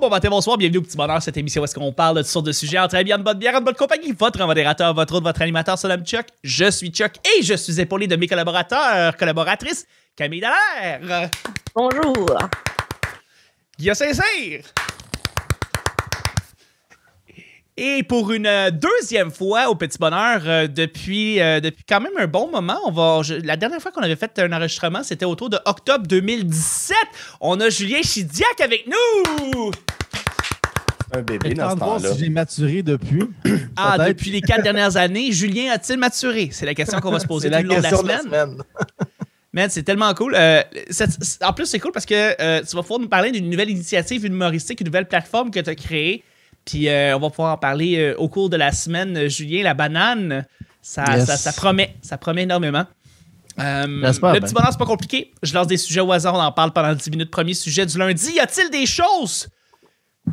bon matin, bonsoir, bienvenue au Petit Bonheur, cette émission où est-ce qu'on parle de toutes sortes de sujets entre amis, en bonne bière, en bonne compagnie. Votre modérateur, votre autre, votre animateur, son nom Chuck. Je suis Chuck et je suis épaulé de mes collaborateurs, collaboratrices, Camille Dallaire, Bonjour. Guillaume Saint-Cyr. Et pour une euh, deuxième fois au Petit Bonheur, euh, depuis, euh, depuis quand même un bon moment, on va, je- la dernière fois qu'on avait fait un enregistrement, c'était autour de octobre 2017. On a Julien Chidiac avec nous! Un bébé dans ce voir temps-là. si j'ai maturé depuis. Ah, depuis les quatre dernières années, Julien a-t-il maturé? C'est la question qu'on va se poser tout la le long de la question de la semaine. Man, c'est tellement cool. Euh, en plus, c'est cool parce que euh, tu vas pouvoir nous parler d'une nouvelle initiative humoristique, une nouvelle plateforme que tu as créée. Puis euh, on va pouvoir en parler euh, au cours de la semaine. Euh, Julien, la banane, ça, Yes. ça, ça promet. Ça promet énormément. Euh, J'espère le petit bonheur, c'est pas compliqué. Je lance des sujets au hasard, on en parle pendant 10 minutes. Premier sujet du lundi. Y a-t-il des choses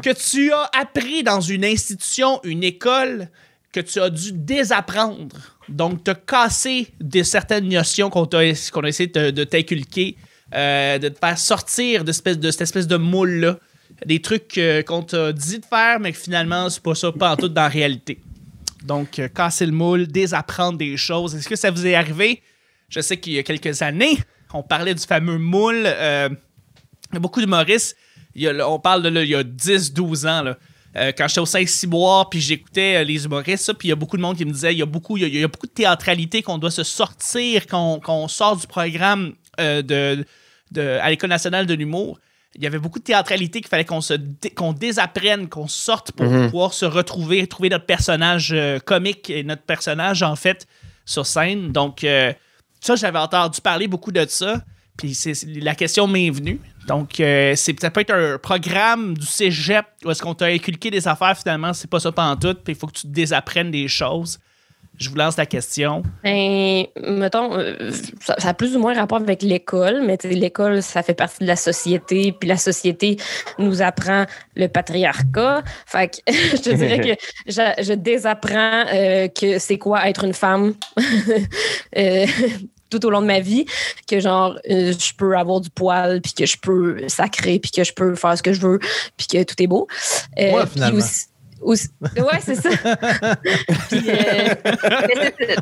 que tu as appris dans une institution, une école, que tu as dû désapprendre? Donc, te casser de certaines notions qu'on a essayé de, de t'inculquer, euh, de te faire sortir de cette espèce de moule-là. Des trucs euh, qu'on t'a dit de faire, mais que finalement, c'est pas ça, pas en tout dans la réalité. Donc, euh, casser le moule, désapprendre des choses. Est-ce que ça vous est arrivé? Je sais qu'il y a quelques années, on parlait du fameux moule. euh, il y a beaucoup d'humoristes. on parle de là, il y a 10-12 ans. Là. Euh, quand j'étais au Saint-Cyboire, puis j'écoutais les humoristes, puis il y a beaucoup de monde qui me disait il y a beaucoup, il y a, beaucoup de théâtralité qu'on doit se sortir, qu'on sort du programme de- à l'École nationale de l'humour. Il y avait beaucoup de théâtralité qu'il fallait qu'on se qu'on désapprenne, qu'on sorte pour pouvoir se retrouver, trouver notre personnage euh, comique et notre personnage, en fait, sur scène. Donc, euh, ça, j'avais entendu parler beaucoup de ça. Puis la question m'est venue. Donc, euh, c'est, ça peut être un programme du cégep où est-ce qu'on t'a inculqué des affaires, finalement, c'est pas ça tout puis il faut que tu désapprennes des choses. Je vous lance la question. Ben, mettons, euh, ça, ça a plus ou moins rapport avec l'école, mais tu sais, l'école, ça fait partie de la société, puis la société nous apprend le patriarcat. Fait que je te dirais que je, je désapprends euh, que c'est quoi être une femme euh, tout au long de ma vie, que genre, euh, je peux avoir du poil, puis que je peux sacrer, puis que je peux faire ce que je veux, puis que tout est beau. Euh, Ouais, finalement. aussi- aussi- ouais, c'est ça. Euh,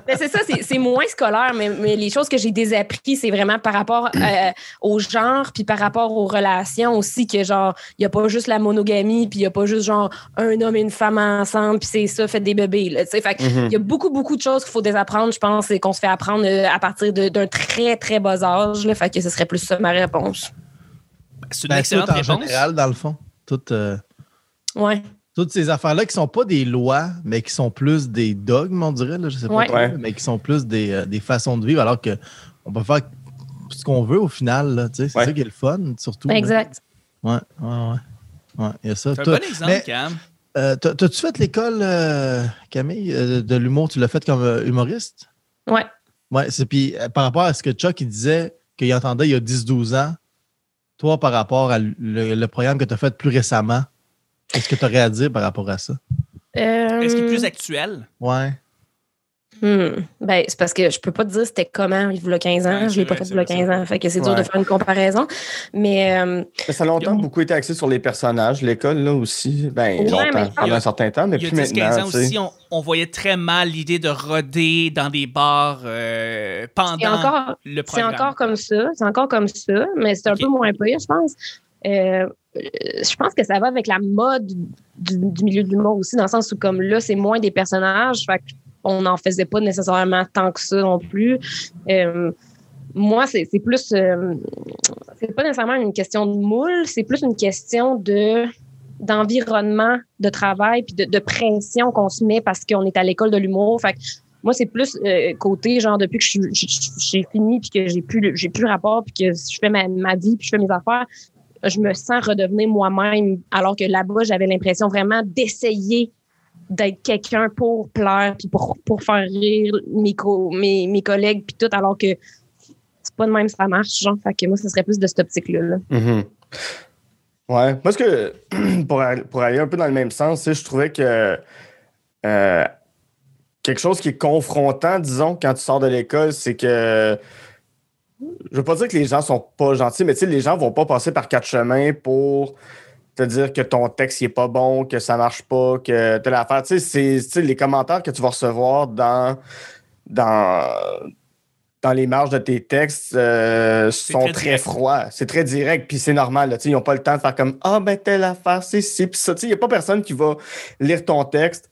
mais c'est- ça, c'est- moins scolaire, mais, mais les choses que j'ai désappris, c'est vraiment par rapport euh, au genre, puis par rapport aux relations aussi, que genre, il n'y a pas juste la monogamie, puis il n'y a pas juste genre un homme et une femme ensemble, puis c'est ça, fait des bébés. Là, tu sais. fait que il y a beaucoup, beaucoup de choses qu'il faut désapprendre, je pense, et qu'on se fait apprendre euh, à partir de- d'un très, très bas âge. Là, fait que ce serait plus ça ma réponse. C'est une Ben, excellente tout en réponse. général, dans le fond. Euh, Ouais. Toutes ces affaires-là qui sont pas des lois, mais qui sont plus des dogmes, on dirait, là, je sais pas Ouais. trop, mais qui sont plus des, euh, des façons de vivre, alors que on peut faire ce qu'on veut au final. là, tu sais, C'est Ouais. ça qui est le fun, surtout. là. Exact. Ouais, ouais, ouais. Ouais, il y a ça. C'est un bon exemple, mais, Cam. euh, t'as- T'as-tu fait l'école, euh, Camille, euh, de l'humour? Tu l'as fait comme euh, humoriste? Ouais. Ouais, c'est puis euh, par rapport à ce que Chuck il disait qu'il entendait il y a 10-12 ans, toi, par rapport à le, le programme que tu as fait plus récemment, qu'est-ce que tu aurais à dire par rapport à ça? Est-ce qu'il est Euh, plus actuel? Ouais. Hmm. Ben, c'est parce que je peux pas te dire c'était comment il y a 15 ans. Ouais, je l'ai c'est pas fait il y a c'est 15 vrai, ans. Fait que c'est dur de faire une comparaison. Mais euh, ça a longtemps beaucoup été axé sur les personnages, l'école, là aussi. Ben, Ouais, longtemps, pendant un certain temps, mais Il y a plus 10-15 maintenant, ans tu sais. aussi, on, on voyait très mal l'idée de roder dans des bars euh, pendant c'est encore, le c'est programme. encore comme ça. C'est encore comme ça, mais c'est un peu moins pire, je pense. Euh, je pense que ça va avec la mode du, milieu de l'humour aussi, dans le sens où, comme là, c'est moins des personnages. Fait on n'en faisait pas nécessairement tant que ça non plus. Euh, moi, c'est plus. euh, c'est pas nécessairement une question de moule, c'est plus une question de d'environnement de travail puis de, pression qu'on se met parce qu'on est à l'école de l'humour. Fait moi, c'est plus côté, genre, depuis que j'ai fini puis que j'ai plus, j'ai plus rapport puis que je fais ma, ma vie puis je fais mes affaires, je me sens redevenir moi-même. Alors que là-bas, j'avais l'impression vraiment d'essayer d'être quelqu'un pour plaire puis pour, pour faire rire mes, mes, mes collègues puis tout, alors que c'est pas de même ça marche, genre. Fait que moi, ce serait plus de cette optique-là. là. Mhm. Ouais. Parce que pour, pour aller un peu dans le même sens, je trouvais que euh, quelque chose qui est confrontant, disons, quand tu sors de l'école, c'est que je veux pas dire que les gens sont pas gentils, mais tu sais, les gens vont pas passer par quatre chemins pour te dire que ton texte n'est pas bon, que ça marche pas, que tu l'affaire. Tu sais, c'est- les commentaires que tu vas recevoir dans, dans, dans les marges de tes textes euh, sont très froids. C'est très direct, puis c'est normal. là. Ils n'ont pas le temps de faire comme Ah, ben, telle affaire, c'est ci, puis ça. Il n'y a pas personne qui va lire ton texte.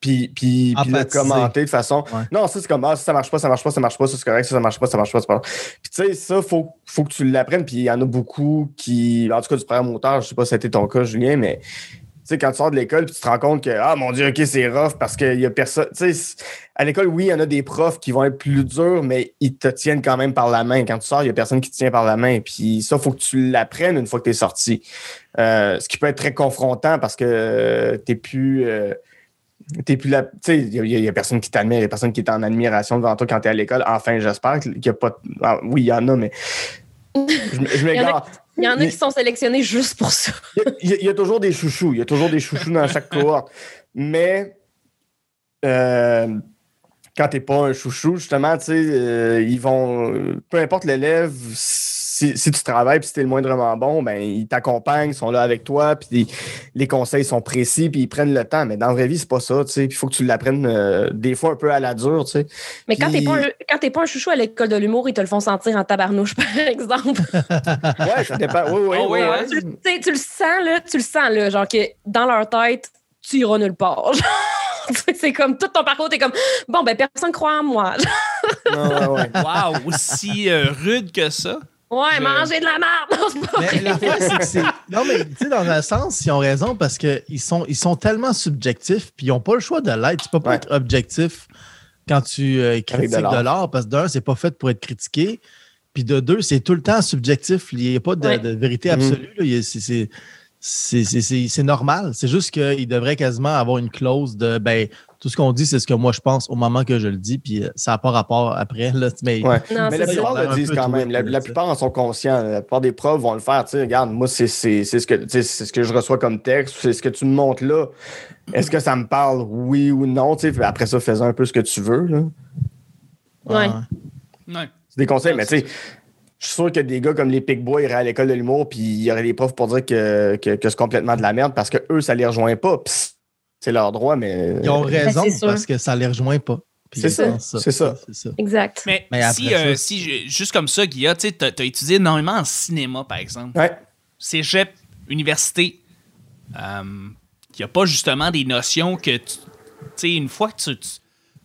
Puis- Puis, puis, le commenter de façon. Ouais. Non, ça, c'est comme, ah, ça, ça marche pas, ça marche pas, ça marche pas, ça, c'est correct, ça, ça marche pas, ça marche pas, c'est pas grave. Puis, tu sais, ça, faut, faut que tu l'apprennes. Puis, il y en a beaucoup qui, en tout cas, du programme auteur, je sais pas si c'était ton cas, Julien, mais, tu sais, quand tu sors de l'école, puis tu te rends compte que, ah, mon Dieu, OK, c'est rough parce qu'il y a personne. Tu sais, à l'école, oui, il y en a des profs qui vont être plus durs, mais ils te tiennent quand même par la main. Quand tu sors, il y a personne qui te tient par la main. Puis, ça, faut que tu l'apprennes une fois que tu es sorti. Euh, ce qui peut être très confrontant parce que tu t'es plus. euh, T'es plus là. Tu sais, il y, a personne qui t'admire, il y a personne qui est en admiration devant toi quand t'es à l'école. Enfin, j'espère qu'il n'y a pas. ah, oui, il y en a, mais. Je, m'égare. Il y en a qui sont sélectionnés juste pour ça. Y il y a toujours des chouchous. Il y a toujours des chouchous dans chaque cohorte. Mais euh, quand t'es pas un chouchou, justement, tu sais, euh, ils vont. Peu importe l'élève, si, si tu travailles puis si t'es le moindrement bon, ben ils t'accompagnent, ils sont là avec toi, puis les, conseils sont précis, puis ils prennent le temps. Mais dans la vraie vie, c'est pas ça, tu sais. Puis il faut que tu l'apprennes euh, des fois un peu à la dure, tu sais. Mais quand t'es Puis- pas, un- quand t'es pas un chouchou à l'école de l'humour, ils te le font sentir en tabarnouche, par exemple. Ouais, ça dépend. Oui, oui, Ah oui, tu, le- tu tu sens, là, tu le sens, là, genre que dans leur tête, tu iras nulle part. Tu c'est comme tout ton parcours, t'es comme bon, ben personne croit en moi. Ouais, ouais. Wow, aussi euh, rude que ça. Ouais, Je- manger de la merde. Non, c'est pas Mais vrai. l'affaire, c'est que c'est. Non, mais tu sais, dans un sens, ils ont raison parce qu'ils sont, ils sont tellement subjectifs, puis ils n'ont pas le choix de l'être. Tu peux pas Ouais. être objectif quand tu euh, critiques de l'art. parce que d'un, c'est pas fait pour être critiqué. Puis de deux, c'est tout le temps subjectif. Il n'y a pas de, Ouais. de vérité Mhm. absolue. c'est- c'est- C'est c'est- c'est- c'est normal. C'est juste qu'il devrait quasiment avoir une clause de ben, tout ce qu'on dit, c'est ce que moi je pense au moment que je le dis, puis euh, ça n'a pas rapport après. Là, mais Ouais. Non, Mais c'est la ça. plupart le disent quand même. La, plupart en sont conscients. La plupart des profs vont le faire. Tu sais, regarde, moi, c'est c'est- c'est ce, que- ce que je reçois comme texte. C'est ce que tu me montres là. Est-ce que ça me parle, oui ou non? Tu sais, puis après ça, fais un peu ce que tu veux. là. Ouais. Ouais. C'est des conseils, mais tu sais, je suis sûr que des gars comme les Pick Boys iraient à l'école de l'humour, puis il y aurait des profs pour dire que, que, que c'est complètement de la merde parce que eux, ça les rejoint pas. Puis c'est leur droit, mais. Ils ont raison Ben, parce que ça ne les rejoint pas. C'est ça, c'est ça. Exact. Mais, Mais après si, ça, euh, si je- juste comme ça, Guilla, tu as, étudié énormément en cinéma, par exemple. Ouais. Cégep, université, euh, il n'y a pas justement des notions que tu sais, une fois que tu, tu,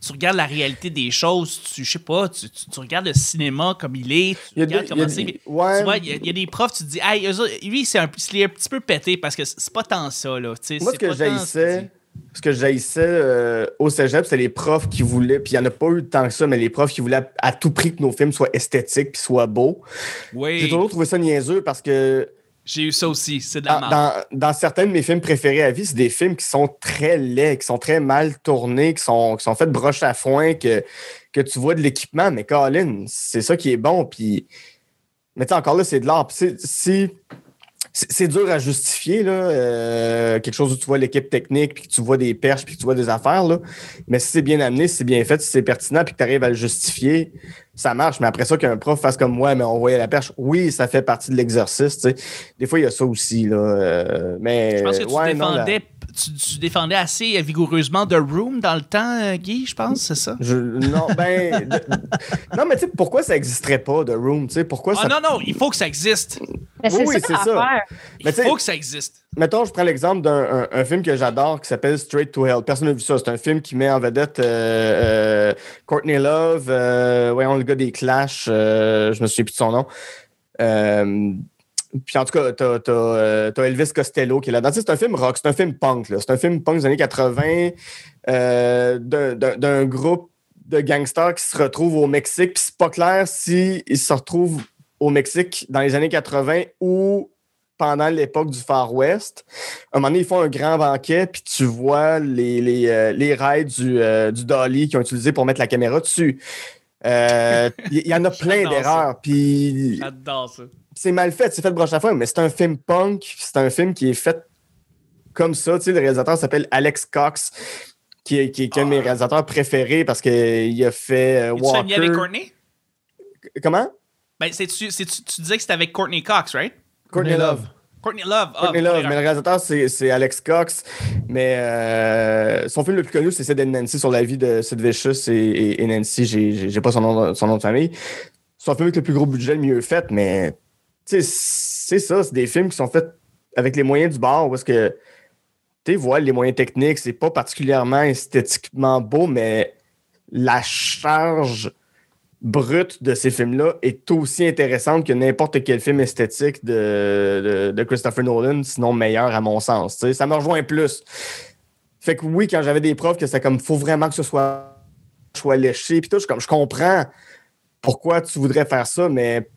tu regardes la réalité des choses, tu, je sais pas, tu, tu- tu regardes le cinéma comme il est, tu Il y a regardes des- comment il y a c'est. des- ouais. Tu vois, il y, a- il y a des profs, tu te dis, hey, eux autres, lui, c'est un, il est un petit peu pété parce que c'est pas tant ça, là. tu sais, Moi, c'est ce que j'haïssais, ce que j'haïssais euh, au cégep, c'est les profs qui voulaient, puis il n'y en a pas eu tant que ça, mais les profs qui voulaient à, à tout prix que nos films soient esthétiques puis soient beaux. J'ai Oui, toujours trouvé ça niaiseux parce que j'ai eu ça aussi, c'est de la dans, dans, dans certains de mes films préférés à vie, c'est des films qui sont très laids, qui sont très mal tournés, qui sont, qui sont faits de broche à foin, que, que tu vois de l'équipement, mais Colin, c'est ça qui est bon. Puis, mais tu sais, encore là, c'est de l'art. Si- c'est dur à justifier, là, euh, quelque chose où tu vois l'équipe technique, puis que tu vois des perches, puis que tu vois des affaires. Là. Mais si c'est bien amené, si c'est bien fait, si c'est pertinent, puis que tu arrives à le justifier, ça marche. Mais après ça, qu'un prof fasse comme moi, mais on voyait la perche, oui, ça fait partie de l'exercice. tu sais. Des fois, il y a ça aussi. Là, euh, mais, Je pense que tu, ouais, non, la- défendais, tu, tu défendais assez vigoureusement The Room dans le temps, euh, Guy, je pense, c'est ça? Je- non, ben. de- non, mais tu sais, pourquoi ça n'existerait pas, The Room? Tu sais, pourquoi Ah ça. non, non, il faut que ça existe. Mais Oui, c'est ça. Il Mais faut que ça existe. Mettons, je prends l'exemple d'un un- un film que j'adore qui s'appelle Straight to Hell. Personne n'a vu ça. C'est un film qui met en vedette euh, euh, Courtney Love, euh, voyons le gars des Clash, euh, je me souviens plus de son nom. Euh, puis en tout cas, t'as, t'as, euh, Elvis Costello qui est là-dedans. C'est un film rock, c'est un film punk. là. C'est un film punk des années 80 euh, d'un, d'un- groupe de gangsters qui se retrouvent au Mexique. Puis c'est pas clair s'ils se retrouvent au Mexique dans les années 80 ou pendant l'époque du Far West. À un moment donné, ils font un grand banquet, puis tu vois les rails du, euh, du dolly qu'ils ont utilisé pour mettre la caméra dessus. Euh, Il y, y en a plein d'erreurs, puis J'adore ça. c'est mal fait, c'est fait de broche à foin, mais c'est un film punk, c'est un film qui est fait comme ça. Tu sais, le réalisateur s'appelle Alex Cox, qui est, qui est un de mes réalisateurs préférés parce qu'il a fait euh, Walker. avec Courtney? Comment? Ben, c'est-tu, c'est-tu- tu disais que c'était avec Courtney Cox, right? Courtney Love. Courtney Love. Ah, Courtney Love, mais le réalisateur, c'est Alex Cox. Mais euh, son film le plus connu, c'est Sid and Nancy sur la vie de Sid Vicious et, et- et Nancy. J'ai- pas son nom, son nom de famille. Son film avec le plus gros budget, le mieux fait, mais c'est ça, c'est des films qui sont faits avec les moyens du bord, parce que tu voilà, les moyens techniques, c'est pas particulièrement esthétiquement beau, mais la charge brute de ces films-là est aussi intéressante que n'importe quel film esthétique de, de, de Christopher Nolan, sinon meilleur à mon sens. tu sais. Ça me rejoint plus. Fait que oui, quand j'avais des profs que c'est comme faut vraiment que ce soit, soit léché, puis tout, je, comme je comprends pourquoi tu voudrais faire ça, mais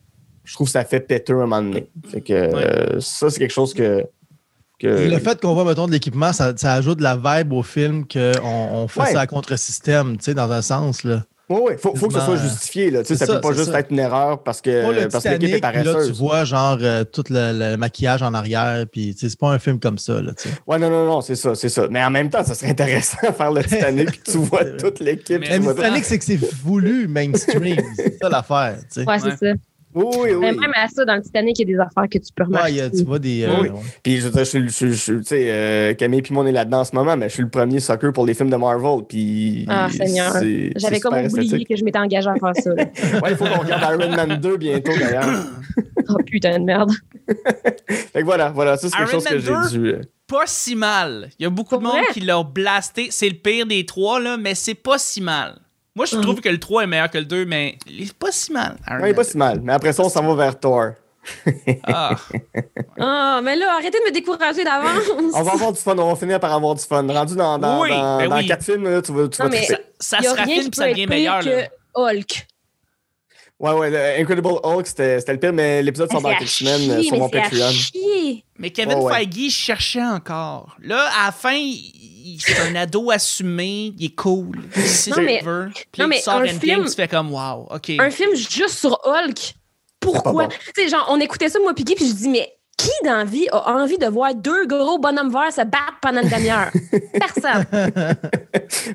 je trouve que ça fait péter un moment donné. Fait que euh, ça, c'est quelque chose que. que Le fait qu'on voit, mettons, de l'équipement, ça, ça ajoute de la vibe au film qu'on on fait Ouais. ça à contre-système, tu sais, dans un sens. Là. Oui, oui, faut, faut que ce soit justifié. Là. Tu sais, c'est Ça ça, peut pas juste ça. être une erreur parce que, parce l'équipe est puis là, tu paresseuse. vois genre euh, tout le, le maquillage en arrière, puis tu sais, c'est pas un film comme ça. Là, tu sais. Ouais, non, non, non, c'est ça, c'est ça. Mais en même temps, ça serait intéressant de faire le Titanic puis tu vois toute l'équipe. Mais le Titanic, c'est que c'est voulu mainstream. c'est ça l'affaire. tu sais. Ouais, c'est Ouais. ça. Oui, oui, oui. Mais Même à ça, dans le Titanic, il y a des affaires que tu peux Ouais, remarquer. il y a- tu vois des. euh, Oui. Puis je veux dire, je suis, je sais, euh, Camille puis moi, on est là-dedans en ce moment, mais je suis le premier sucker pour les films de Marvel. Puis. Ah, Seigneur. J'avais comme oublié esthétique. que je m'étais engagée à faire ça. là. Ouais, il faut qu'on regarde Iron Man 2 bientôt, d'ailleurs. Oh putain de merde. Fait que voilà, voilà, ça, c'est quelque chose que j'ai 2? dû. euh, Pas si mal. Il y a beaucoup Pour de monde vrai? qui l'ont blasté. C'est le pire des trois, là, mais c'est pas si mal. Moi, je Ah. trouve que le 3 est meilleur que le 2, mais il est pas si mal. Iron Ouais, il est pas si mal. Mais après ça, on s'en va vers Thor. 2. Ah. Ah, mais là, arrêtez de me décourager d'avance. On va avoir du fun, on va finir par avoir du fun. Rendu dans, dans, Oui, dans, ben dans oui. quatre films, là, tu vas, tu Non, vas mais-. Ça Il y a se rien raffine qui puis peut ça devient meilleur. là. que Hulk. Ouais, ouais, le Incredible Hulk, c'était c'était le pire, mais l'épisode sort dans quelques semaines euh, sur mon Patreon. Mais Kevin Ouais, ouais. Feige cherchait encore. Là, à la fin, il- c'est un ado assumé, il est cool. Sait Non, mais- veut. Puis non, mais tu sors un film- tu fais comme wow, ok. Un film juste sur Hulk. Pourquoi? bon. Tu sais, genre, on écoutait ça, moi, Piggy, puis je dis, mais qui dans la vie a envie de voir deux gros bonhommes verts se battre pendant une demi-heure? Personne.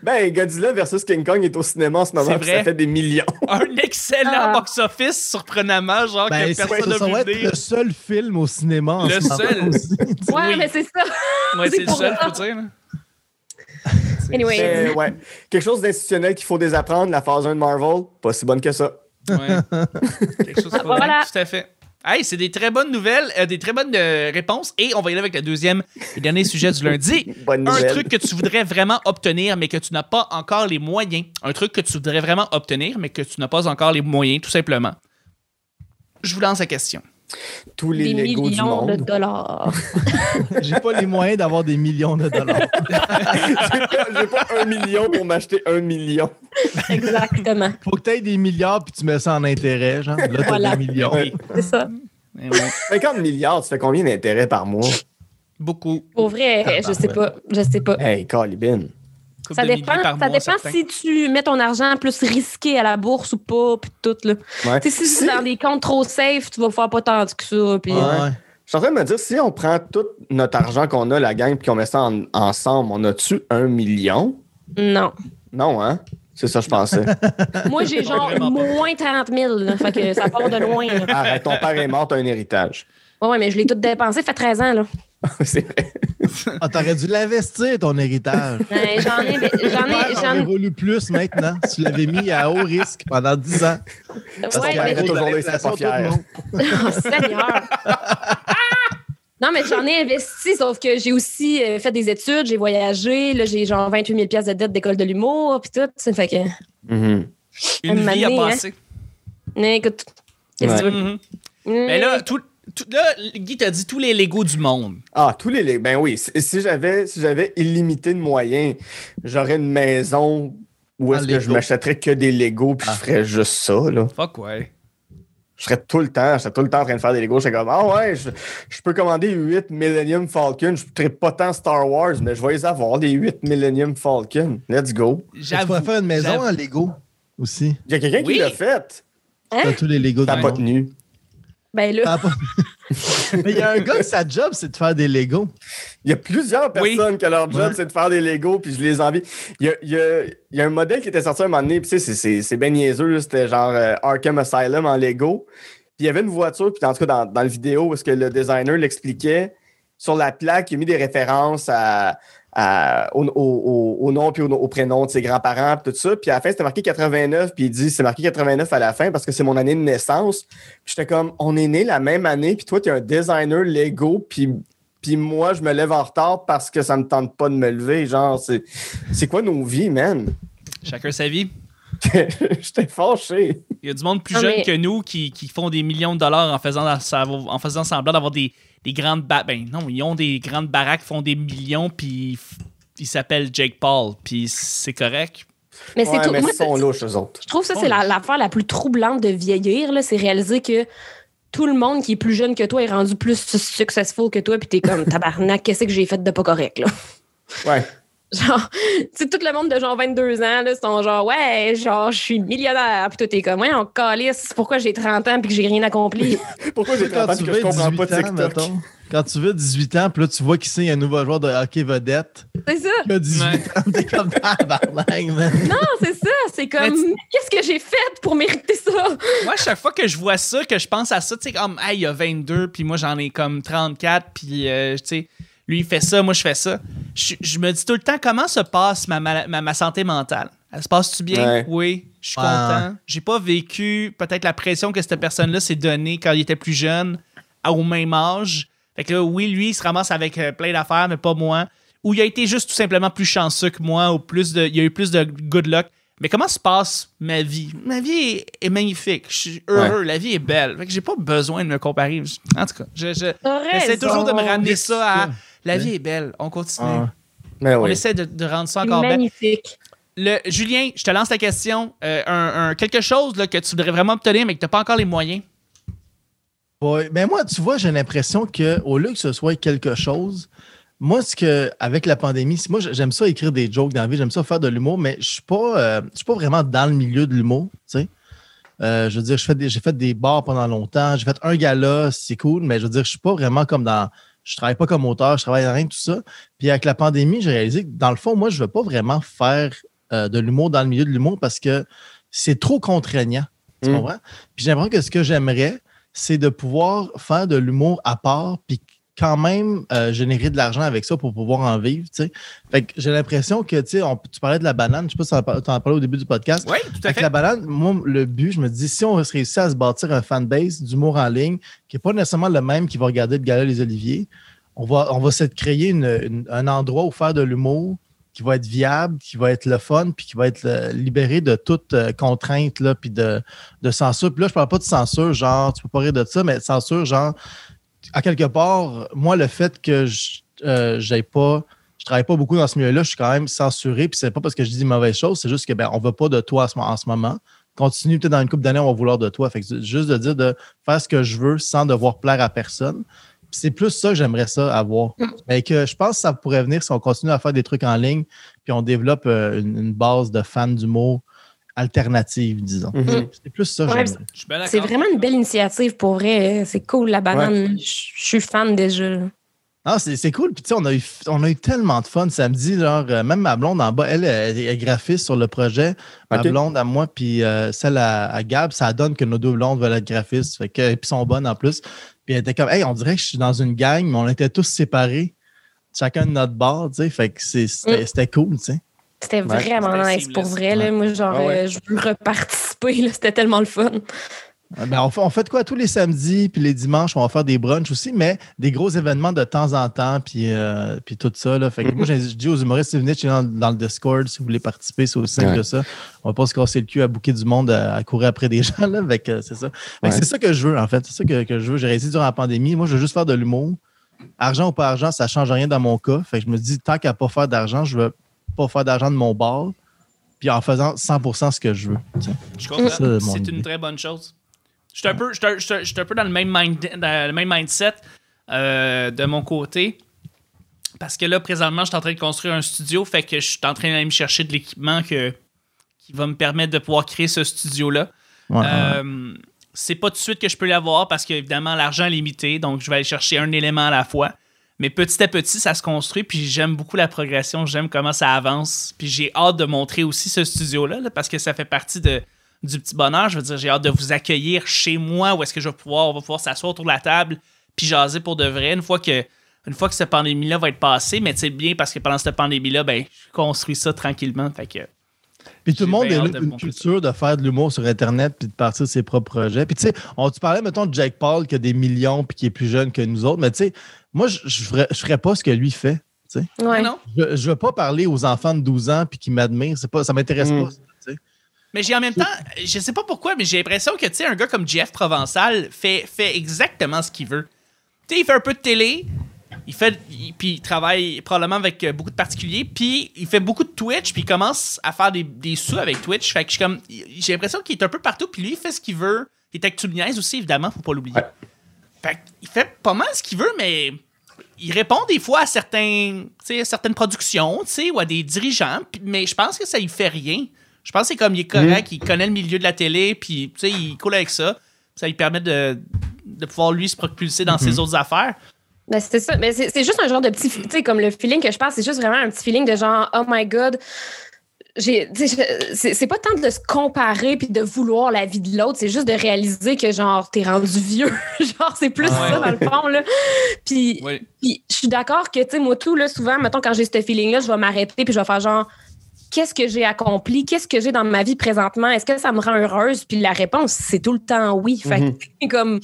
Ben, Godzilla versus King Kong est au cinéma en ce moment, vrai. ça fait des millions. Un excellent Ah. box-office, surprenamment, genre Ben, que personne n'a vu le seul film au cinéma. en Le ce moment seul. aussi. Ouais, Oui. mais c'est ça. Ouais, c'est c'est le pour seul, ça. faut dire. Anyway. Mais, ouais. Quelque chose d'institutionnel qu'il faut désapprendre, la phase 1 de Marvel, pas si bonne que ça. Ouais. Quelque chose Ah, voilà. Tout à fait. Hey, c'est des très bonnes nouvelles, euh, des très bonnes euh, réponses. Et on va y aller avec le deuxième et dernier sujet du lundi. Bonne Un nouvelle. truc que tu voudrais vraiment obtenir, mais que tu n'as pas encore les moyens. Un truc que tu voudrais vraiment obtenir, mais que tu n'as pas encore les moyens, tout simplement. Je vous lance la question. Tous les Des Legos du millions de monde. dollars. J'ai pas les moyens d'avoir des millions de dollars. J'ai pas, j'ai pas un million pour m'acheter un million. Exactement. Faut que tu aies des milliards puis tu mets ça en intérêt, genre. Là, t'as Voilà. des millions. Oui. C'est ça. Oui. 50 milliards, tu fais combien d'intérêts par mois? Beaucoup. Pour vrai, je sais pas. Je sais pas. Hey, Calibin. Ça de dépend, par ça mois, dépend si tu mets ton argent plus risqué à la bourse ou pas, puis tout. Là. Ouais. Tu sais, si c'est dans des comptes trop safe, tu vas faire pas tant que ça. Puis, Ouais. Je suis en train de me dire, si on prend tout notre argent qu'on a, la gang, puis qu'on met ça en- ensemble, on a-tu un million? Non. Non, hein? C'est ça, je pensais. Moi, j'ai genre moins 30 000. là. Fait que ça part de loin. là. Arrête, ton père est mort, t'as un héritage. Ouais, ouais, mais je l'ai tout dépensé, ça fait 13 ans. Là. C'est vrai. Ah, t'aurais dû l'investir, ton héritage. Ben, j'en ai. J'en ai. Ouais, J'en valu plus maintenant. si Tu l'avais mis à haut risque pendant 10 ans. Parce Ouais, qu'il mais- toujours serait pas fier. Oh, Seigneur! Non, mais j'en ai investi, sauf que j'ai aussi euh, fait des études, j'ai voyagé, là, j'ai genre 28 000 pièces de dette d'école de l'humour, puis tout. Ça fait que, Mhm. Une Un vie à donné, passer. mais écoute, qu'est-ce que tu veux? Mhm. Mm. Mais là, tout, tout- là, Guy t'a dit tous les Legos du monde. Ah, tous les. Ben oui, si, si j'avais si j'avais illimité de moyens, j'aurais une maison où est-ce que je m'achèterais que des Legos puis Ah. je ferais juste ça, là. Fuck ouais. Je serais tout le temps, je serais tout le temps en train de faire des Legos. Je serais comme, ah ouais, je, je peux commander 8 Millennium Falcon. Je ne pas tant Star Wars, mais je vais les avoir, les 8 Millennium Falcon. Let's go. J'avoue. faire une maison en Lego aussi. Il y a quelqu'un Oui. qui l'a fait. T'as tous les Legos T'as pas tenu. Ben là, pas- Mais il y a un gars que sa job, c'est de faire des Legos. Il y a plusieurs Oui. personnes que leur job, Ouais. c'est de faire des Legos, puis je les envie. Il y a, il y a- il y a un modèle qui était sorti un moment donné, puis tu sais, c'est- c'est c'est ben niaiseux, c'était genre euh, Arkham Asylum en Lego. Puis il y avait une voiture, puis en tout cas, dans, dans la vidéo, où est-ce que le designer l'expliquait, sur la plaque, il a mis des références à, à- au, au- au- au nom puis au, au prénom de ses grands-parents, puis tout ça. Puis à la fin, c'était marqué 89, puis il dit c'est marqué 89 à la fin parce que c'est mon année de naissance. Puis j'étais comme, on est né la même année, puis toi, tu es un designer Lego, puis, puis moi, je me lève en retard parce que ça me tente pas de me lever. Genre, c'est, c'est quoi nos vies, man? Chacun sa vie. J'étais fâché. Il y a du monde plus jeune mais- que nous qui, qui font des millions de dollars en faisant, en faisant semblant d'avoir des, des grandes baraques. Ben non, ils ont des grandes baraques, font des millions, puis ils s'appellent Jake Paul, puis c'est correct. Mais c'est Ouais, tout. mais Moi, ils sont louches, eux autres. Je trouve que ça, c'est la- l'affaire la, plus troublante de vieillir, là, c'est réaliser que tout le monde qui est plus jeune que toi est rendu plus su- successful que toi, puis t'es comme tabarnak, qu'est-ce que j'ai fait de pas correct, là? Ouais. Genre, tu sais, tout le monde de genre 22 ans, là, sont genre, ouais, genre, je suis millionnaire, puis toi, t'es comme, ouais, on calisse, pourquoi j'ai 30 ans puis que j'ai rien accompli? Pourquoi j'ai 30 Quand ans tu que je veux comprends pas 18 ans, TikTok? mettons, quand tu veux 18 ans, puis là, tu vois qu'il signe un nouveau joueur de hockey vedette, c'est ça. qui a 18 Ouais. ans, t'es comme tabarnak, man. Non, c'est ça. C'est comme, tu- qu'est-ce que j'ai fait pour mériter ça? Moi, chaque fois que je vois ça, que je pense à ça, tu sais, comme, hey, il y a 22, puis moi, j'en ai comme 34, puis, euh, tu sais, lui, il fait ça, moi, je fais ça. Je, je me dis tout le temps, comment se passe ma, ma, ma- ma santé mentale? Elle se passe-tu bien? Ouais. Oui, je suis Ouais. content. J'ai pas vécu peut-être la pression que cette personne-là s'est donnée quand il était plus jeune, au même âge. Fait que là, oui, lui, il se ramasse avec euh, plein d'affaires, mais pas moi. Ou il a été juste tout simplement plus chanceux que moi, ou plus de, il a eu plus de good luck. Mais comment se passe ma vie? Ma vie est, magnifique. Je suis heureux. La vie est belle. Fait que j'ai pas besoin de me comparer. En tout cas, je, je- T'as j'essaie toujours de me ramener ça à ça. La vie est belle. On continue. Ah. Mais On oui. essaie de, de rendre ça encore belle. magnifique. Le, Julien, je te lance la question. Euh, un, un- quelque chose là, que tu voudrais vraiment obtenir, mais que tu n'as pas encore les moyens. Ouais, mais moi, tu vois, j'ai l'impression qu'au lieu que ce soit quelque chose, moi, ce que, avec la pandémie, moi, j'aime ça écrire des jokes dans la vie, j'aime ça faire de l'humour, mais je suis pas, euh, je suis pas vraiment dans le milieu de l'humour, tu sais. Euh, je veux dire, je fais des- j'ai fait des bars pendant longtemps, j'ai fait un gala, c'est cool, mais je veux dire, je suis pas vraiment comme dans. Je travaille pas comme auteur, je travaille dans rien, tout ça. Puis avec la pandémie, j'ai réalisé que dans le fond, moi, je veux pas vraiment faire euh, de l'humour dans le milieu de l'humour parce que c'est trop contraignant. Tu Mm. comprends? Puis j'ai l'impression que ce que j'aimerais, c'est de pouvoir faire de l'humour à part, puis quand même euh, générer de l'argent avec ça pour pouvoir en vivre. Fait que j'ai l'impression que, tu sais, on- tu parlais de la banane, je sais pas si tu en parlais au début du podcast. Oui, tout à Avec fait. la banane, moi, le but, je me dis, si on réussit à se bâtir un fanbase d'humour en ligne, qui n'est pas nécessairement le même qui va regarder le gala Les Oliviers, on va, on va se créer une- une- un endroit où faire de l'humour qui va être viable, qui va être le fun, puis qui va être euh, libéré de toute euh, contrainte, là, puis de, de censure. Puis là, je parle pas de censure, genre, tu peux pas rire de ça, mais de censure, genre, à quelque part, moi, le fait que je euh, pas, je travaille pas beaucoup dans ce milieu-là, je suis quand même censuré, puis c'est pas parce que je dis mauvaise chose, c'est juste que ben, on veut pas de toi en ce, en ce moment. Continue, peut-être dans une couple d'années, on va vouloir de toi. Fait que juste de dire de faire ce que je veux sans devoir plaire à personne. Puis c'est plus ça que j'aimerais ça avoir. Mais que je pense que ça pourrait venir si on continue à faire des trucs en ligne, puis on développe euh, une, une base de fans d'humour alternative, disons. Mhm. C'est plus ça Ouais. C'est vraiment une belle initiative pour vrai. C'est cool, la banane. Je je suis fan déjà. Ah, c'est c'est cool. Puis, tu sais, on, a eu- on a eu tellement de fun samedi. Genre, euh, même ma blonde en bas, elle, elle est graphiste sur le projet. Ma blonde à moi, puis euh, celle à, à Gab, ça donne que nos deux blondes veulent être graphistes. Fait que, puis sont bonnes en plus. Puis elle était comme, hey, on dirait que je suis dans une gang, mais on était tous séparés. Chacun de notre bord, tu sais. Fait que c'était Mm. c'était cool, tu sais. C'était Ouais. vraiment nice pour vrai. Là. Moi, genre, Ah ouais. euh, je veux reparticiper. là. C'était tellement le fun. Ben, on, fait, on fait de quoi tous les samedis, puis les dimanches, on va faire des brunchs aussi, mais des gros événements de temps en temps, puis, euh, puis tout ça. Là. Fait que moi, j'ai- je dis aux humoristes, si vous venez dans, dans le Discord, si vous voulez participer, c'est aussi simple Ouais. que ça. On va pas se casser le cul à bouquer du monde, à, à courir après des gens. Là. Fait que, c'est ça. Fait que Ouais. C'est ça que je veux, en fait. C'est ça que, que je veux. J'ai réussi durant la pandémie. Moi, je veux juste faire de l'humour. Argent ou pas argent, ça change rien dans mon cas. Fait que je me dis, tant qu'à pas faire d'argent, je veux pas faire d'argent de mon bar, puis en faisant 100% ce que je veux. Je comprends. C'est une très bonne chose. Je suis un peu, un- peu dans le même, mind- dans le même mindset euh, de mon côté. Parce que là, présentement, je suis en train de construire un studio, fait que je suis en train d'aller me chercher de l'équipement que, qui va me permettre de pouvoir créer ce studio-là. Ouais, ouais. Euh, c'est pas tout de suite que je peux l'avoir parce qu'évidemment, l'argent est limité, donc je vais aller chercher un élément à la fois. Mais petit à petit, ça se construit, puis j'aime beaucoup la progression, j'aime comment ça avance. Puis j'ai hâte de montrer aussi ce studio-là, là, parce que ça fait partie de, du petit bonheur. Je veux dire, j'ai hâte de vous accueillir chez moi où est-ce que je vais pouvoir, on va pouvoir s'asseoir autour de la table puis jaser pour de vrai une fois que une fois que cette pandémie-là va être passée, mais c'est bien parce que pendant cette pandémie-là, ben, je construis ça tranquillement. Fait que Puis tout le monde a une, culture de faire de l'humour sur Internet puis de partir de ses propres projets. Puis tu sais, on tu parlais, mettons, de Jake Paul qui a des millions puis qui est plus jeune que nous autres, mais tu sais, moi, je je ferais, je ferais pas ce que lui fait. tu sais. Ouais. non. Je, je veux pas parler aux enfants de 12 ans puis qui m'admirent. C'est pas, ça m'intéresse Mm. pas. ça, tu sais. Mais j'ai en même temps, je sais pas pourquoi, mais j'ai l'impression que tu sais, un gars comme Jeff Provençal fait, fait exactement ce qu'il veut. Tu sais, il fait un peu de télé, il fait, il- puis il travaille probablement avec euh, beaucoup de particuliers, puis il fait beaucoup de Twitch, puis il commence à faire des, des sous avec Twitch. Fait que je suis comme, j'ai l'impression qu'il est un peu partout, puis lui, il fait ce qu'il veut. Il est avec aussi, évidemment, faut pas l'oublier. Ouais. Fait qu'il fait pas mal ce qu'il veut, mais il répond des fois à certains, certaines productions, tu sais, ou à des dirigeants, mais je pense que ça lui fait rien. Je pense que c'est comme il est correct, il connaît le milieu de la télé, puis tu sais, il coule avec ça. Ça lui permet de, de pouvoir lui se propulser dans ses autres affaires. Ben, c'est ça. Mais c'est c'est juste un genre de petit. Tu sais, comme le feeling que je pense, c'est juste vraiment un petit feeling de genre, oh my God. C'est pas tant de se comparer puis de vouloir la vie de l'autre, c'est juste de réaliser que, genre, t'es rendu vieux. genre, c'est plus Ouais. ça, dans le fond, là. Puis, puis je suis d'accord que, tu sais, moi, tout, là, souvent, mettons, quand j'ai ce feeling-là, je vais m'arrêter puis je vais faire genre, qu'est-ce que j'ai accompli? Qu'est-ce que j'ai dans ma vie présentement? Est-ce que ça me rend heureuse? Puis la réponse, c'est tout le temps oui. Fait que, comme,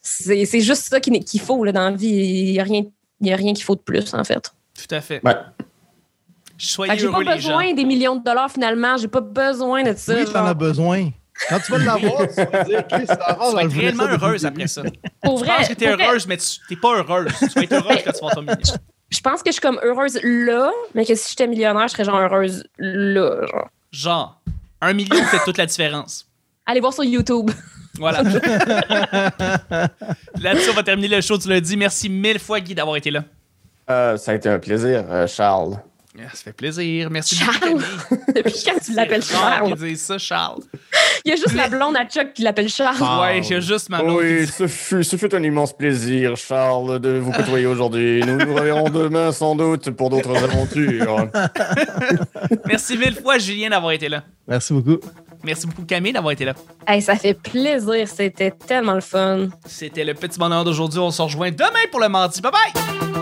c'est c'est juste ça qu'il faut, là, dans la vie. Il n'y a rien, il y a rien qu'il faut de plus, en fait. Tout à fait. Ouais. Fait Soyez j'ai pas gens. besoin des millions de dollars, finalement. J'ai pas besoin de ça. Oui, t'en as besoin. Quand tu vas l'avoir, tu vas dire, Chris, ça va Tu vas être réellement heureuse après ça. Pour Tu vrai, penses que t'es vrai, heureuse, mais tu t'es pas heureuse. Tu vas être heureuse quand tu vas être million. je pense que je suis comme heureuse là, mais que si j'étais millionnaire, je serais genre heureuse là. Genre. Genre, un million fait toute la différence. Allez voir sur YouTube. Voilà. Là-dessus, on va terminer le show du lundi. Merci mille fois, Guy, d'avoir été là. Euh, ça a été un plaisir, euh, Charles. Ah, Ça fait plaisir. Merci Charles. Depuis quand tu l'appelles Charles? qu'ils disent ça, Charles. Il y a juste la blonde à Chuck qui l'appelle Charles. Ah. Ouais, j'ai juste ma blonde qui Oui, ce fut, ce fut un immense plaisir, Charles, de vous côtoyer aujourd'hui. Nous nous reverrons demain sans doute pour d'autres aventures. Merci mille fois, Julien, d'avoir été là. Merci beaucoup. Merci beaucoup, Camille, d'avoir été là. Hey, ça fait plaisir. C'était tellement le fun. C'était le petit bonheur d'aujourd'hui. On se rejoint demain pour le mardi. Bye bye!